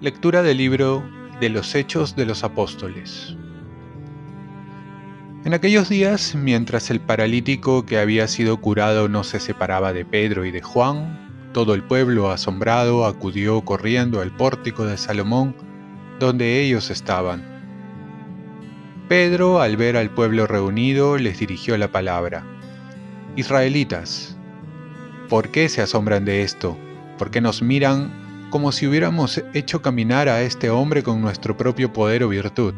Lectura del libro de los Hechos de los Apóstoles. En aquellos días, mientras el paralítico que había sido curado no se separaba de Pedro y de Juan, todo el pueblo asombrado acudió corriendo al pórtico de Salomón, donde ellos estaban. Pedro, al ver al pueblo reunido, les dirigió la palabra. Israelitas, ¿por qué se asombran de esto? ¿Por qué nos miran como si hubiéramos hecho caminar a este hombre con nuestro propio poder o virtud.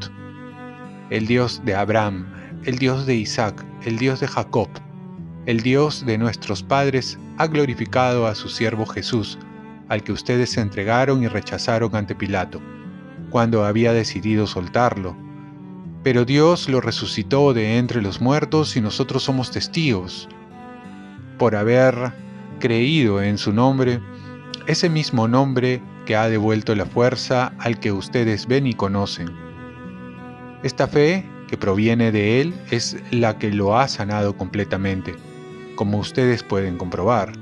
El Dios de Abraham, el Dios de Isaac, el Dios de Jacob, el Dios de nuestros padres ha glorificado a su siervo Jesús, al que ustedes se entregaron y rechazaron ante Pilato, cuando había decidido soltarlo. Pero Dios lo resucitó de entre los muertos y nosotros somos testigos. Por haber creído en su nombre, ese mismo nombre que ha devuelto la fuerza al que ustedes ven y conocen. Esta fe que proviene de Él es la que lo ha sanado completamente, como ustedes pueden comprobar.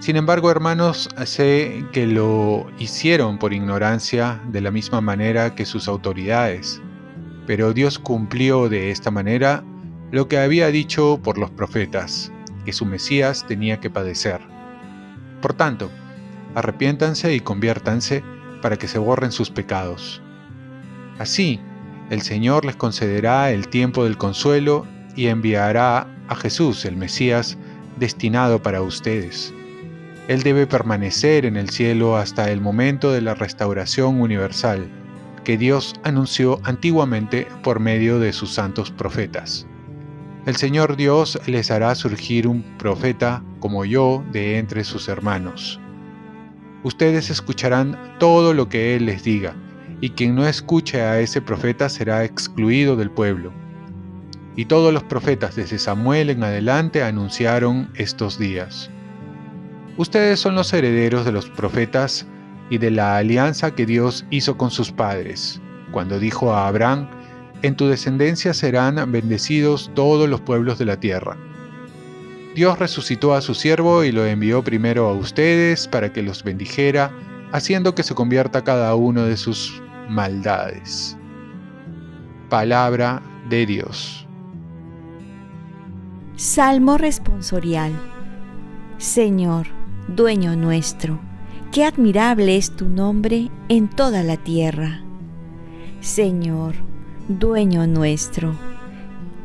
Sin embargo, hermanos, sé que lo hicieron por ignorancia de la misma manera que sus autoridades, pero Dios cumplió de esta manera lo que había dicho por los profetas, que su Mesías tenía que padecer. Por tanto, arrepiéntanse y conviértanse para que se borren sus pecados. Así, el Señor les concederá el tiempo del consuelo y enviará a Jesús, el Mesías, destinado para ustedes. Él debe permanecer en el cielo hasta el momento de la restauración universal que Dios anunció antiguamente por medio de sus santos profetas. El Señor Dios les hará surgir un profeta como yo de entre sus hermanos ustedes escucharán todo lo que Él les diga, y quien no escuche a ese profeta será excluido del pueblo. Y todos los profetas desde Samuel en adelante anunciaron estos días. Ustedes son los herederos de los profetas y de la alianza que Dios hizo con sus padres, cuando dijo a Abraham, en tu descendencia serán bendecidos todos los pueblos de la tierra. Dios resucitó a su siervo y lo envió primero a ustedes para que los bendijera, haciendo que se convierta cada uno de sus maldades. Palabra de Dios. Salmo responsorial. Señor, dueño nuestro, qué admirable es tu nombre en toda la tierra. Señor, dueño nuestro,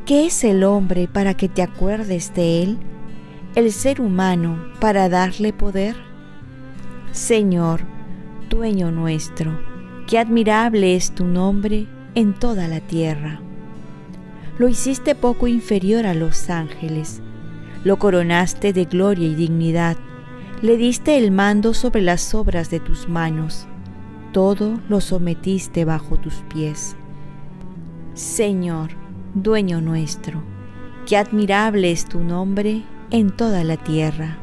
¿qué es el hombre para que te acuerdes de él? el ser humano para darle poder? Señor, dueño nuestro, qué admirable es tu nombre en toda la tierra. Lo hiciste poco inferior a los ángeles, lo coronaste de gloria y dignidad, le diste el mando sobre las obras de tus manos, todo lo sometiste bajo tus pies. Señor, dueño nuestro, qué admirable es tu nombre en toda la tierra.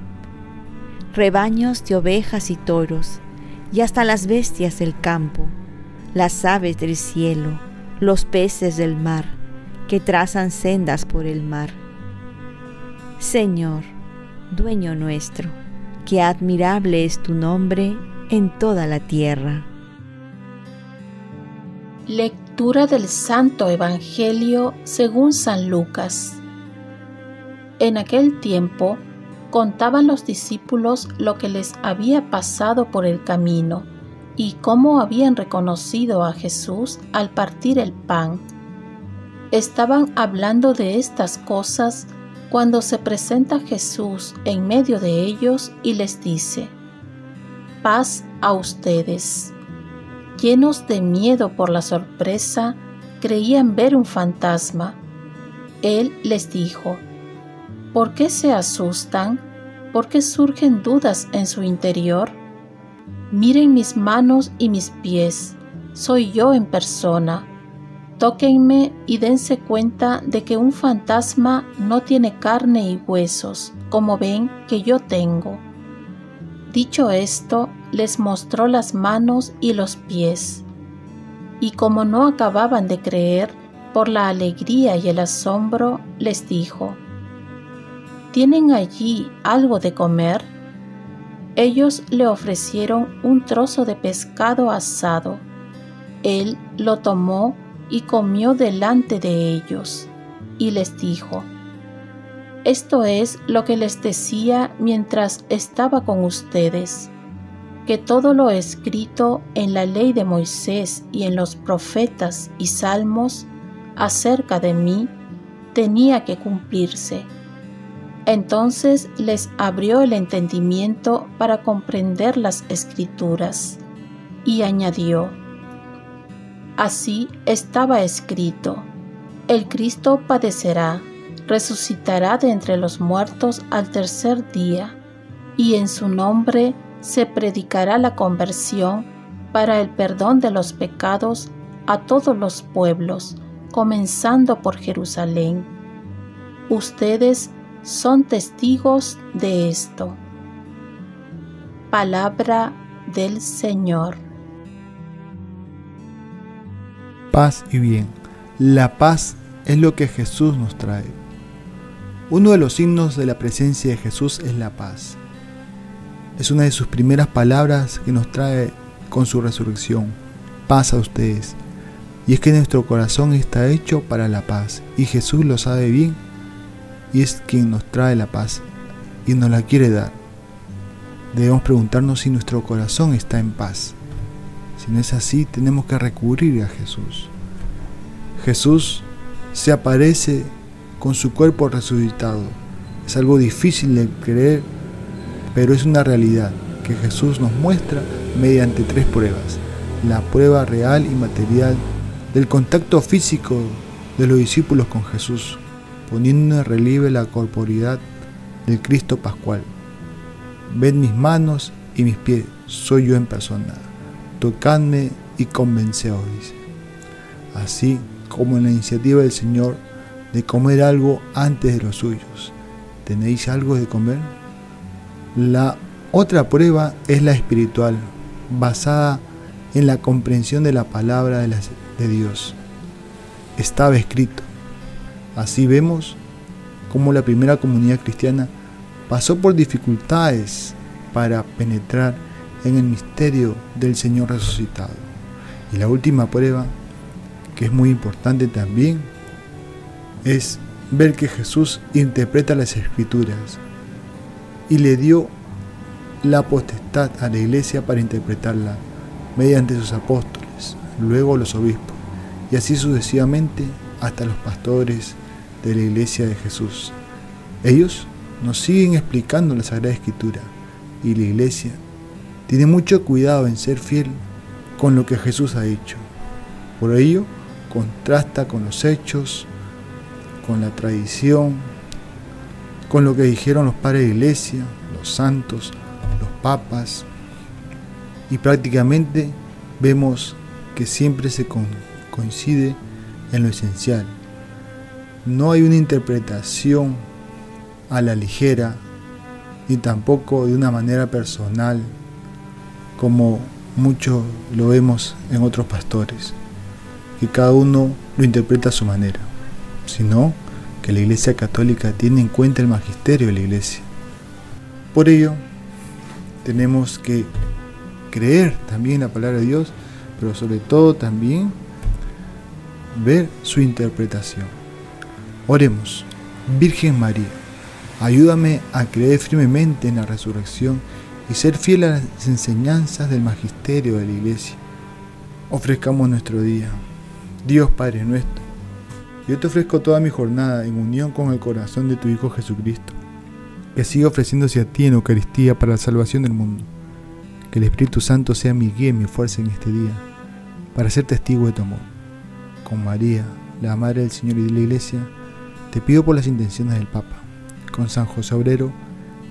Rebaños de ovejas y toros, y hasta las bestias del campo, las aves del cielo, los peces del mar, que trazan sendas por el mar. Señor, dueño nuestro, que admirable es tu nombre en toda la tierra. Lectura del Santo Evangelio según San Lucas. En aquel tiempo contaban los discípulos lo que les había pasado por el camino y cómo habían reconocido a Jesús al partir el pan. Estaban hablando de estas cosas cuando se presenta Jesús en medio de ellos y les dice, paz a ustedes. Llenos de miedo por la sorpresa, creían ver un fantasma. Él les dijo, ¿Por qué se asustan? ¿Por qué surgen dudas en su interior? Miren mis manos y mis pies, soy yo en persona. Tóquenme y dense cuenta de que un fantasma no tiene carne y huesos, como ven que yo tengo. Dicho esto, les mostró las manos y los pies. Y como no acababan de creer, por la alegría y el asombro, les dijo, ¿Tienen allí algo de comer? Ellos le ofrecieron un trozo de pescado asado. Él lo tomó y comió delante de ellos, y les dijo, Esto es lo que les decía mientras estaba con ustedes, que todo lo escrito en la ley de Moisés y en los profetas y salmos acerca de mí tenía que cumplirse. Entonces les abrió el entendimiento para comprender las escrituras y añadió, Así estaba escrito, el Cristo padecerá, resucitará de entre los muertos al tercer día, y en su nombre se predicará la conversión para el perdón de los pecados a todos los pueblos, comenzando por Jerusalén. Ustedes son testigos de esto. Palabra del Señor. Paz y bien. La paz es lo que Jesús nos trae. Uno de los signos de la presencia de Jesús es la paz. Es una de sus primeras palabras que nos trae con su resurrección. Paz a ustedes. Y es que nuestro corazón está hecho para la paz y Jesús lo sabe bien y es quien nos trae la paz y nos la quiere dar. Debemos preguntarnos si nuestro corazón está en paz. Si no es así, tenemos que recurrir a Jesús. Jesús se aparece con su cuerpo resucitado. Es algo difícil de creer, pero es una realidad que Jesús nos muestra mediante tres pruebas. La prueba real y material del contacto físico de los discípulos con Jesús, poniendo en relieve la corporidad del Cristo Pascual. Ved mis manos y mis pies, soy yo en persona. Tocadme y convenceos. Así como en la iniciativa del Señor de comer algo antes de los suyos. ¿Tenéis algo de comer? La otra prueba es la espiritual, basada en la comprensión de la palabra de, de Dios. Estaba escrito. Así vemos cómo la primera comunidad cristiana pasó por dificultades para penetrar en el misterio del Señor resucitado. Y la última prueba, que es muy importante también, es ver que Jesús interpreta las escrituras y le dio la potestad a la iglesia para interpretarla mediante sus apóstoles, luego los obispos, y así sucesivamente hasta los pastores de la iglesia de Jesús. Ellos nos siguen explicando la Sagrada Escritura y la iglesia tiene mucho cuidado en ser fiel con lo que Jesús ha hecho. Por ello, contrasta con los hechos, con la tradición, con lo que dijeron los padres de iglesia, los santos, los papas, y prácticamente vemos que siempre se coincide en lo esencial. No hay una interpretación a la ligera, ni tampoco de una manera personal, como mucho lo vemos en otros pastores, que cada uno lo interpreta a su manera, sino que la Iglesia Católica tiene en cuenta el magisterio de la Iglesia. Por ello, tenemos que creer también la palabra de Dios, pero sobre todo también ver su interpretación. Oremos, Virgen María, ayúdame a creer firmemente en la resurrección y ser fiel a las enseñanzas del magisterio de la Iglesia. Ofrezcamos nuestro día. Dios Padre nuestro, yo te ofrezco toda mi jornada en unión con el corazón de tu Hijo Jesucristo, que siga ofreciéndose a ti en Eucaristía para la salvación del mundo. Que el Espíritu Santo sea mi guía y mi fuerza en este día, para ser testigo de tu amor. Con María, la Madre del Señor y de la Iglesia, te pido por las intenciones del Papa. Con San José Obrero,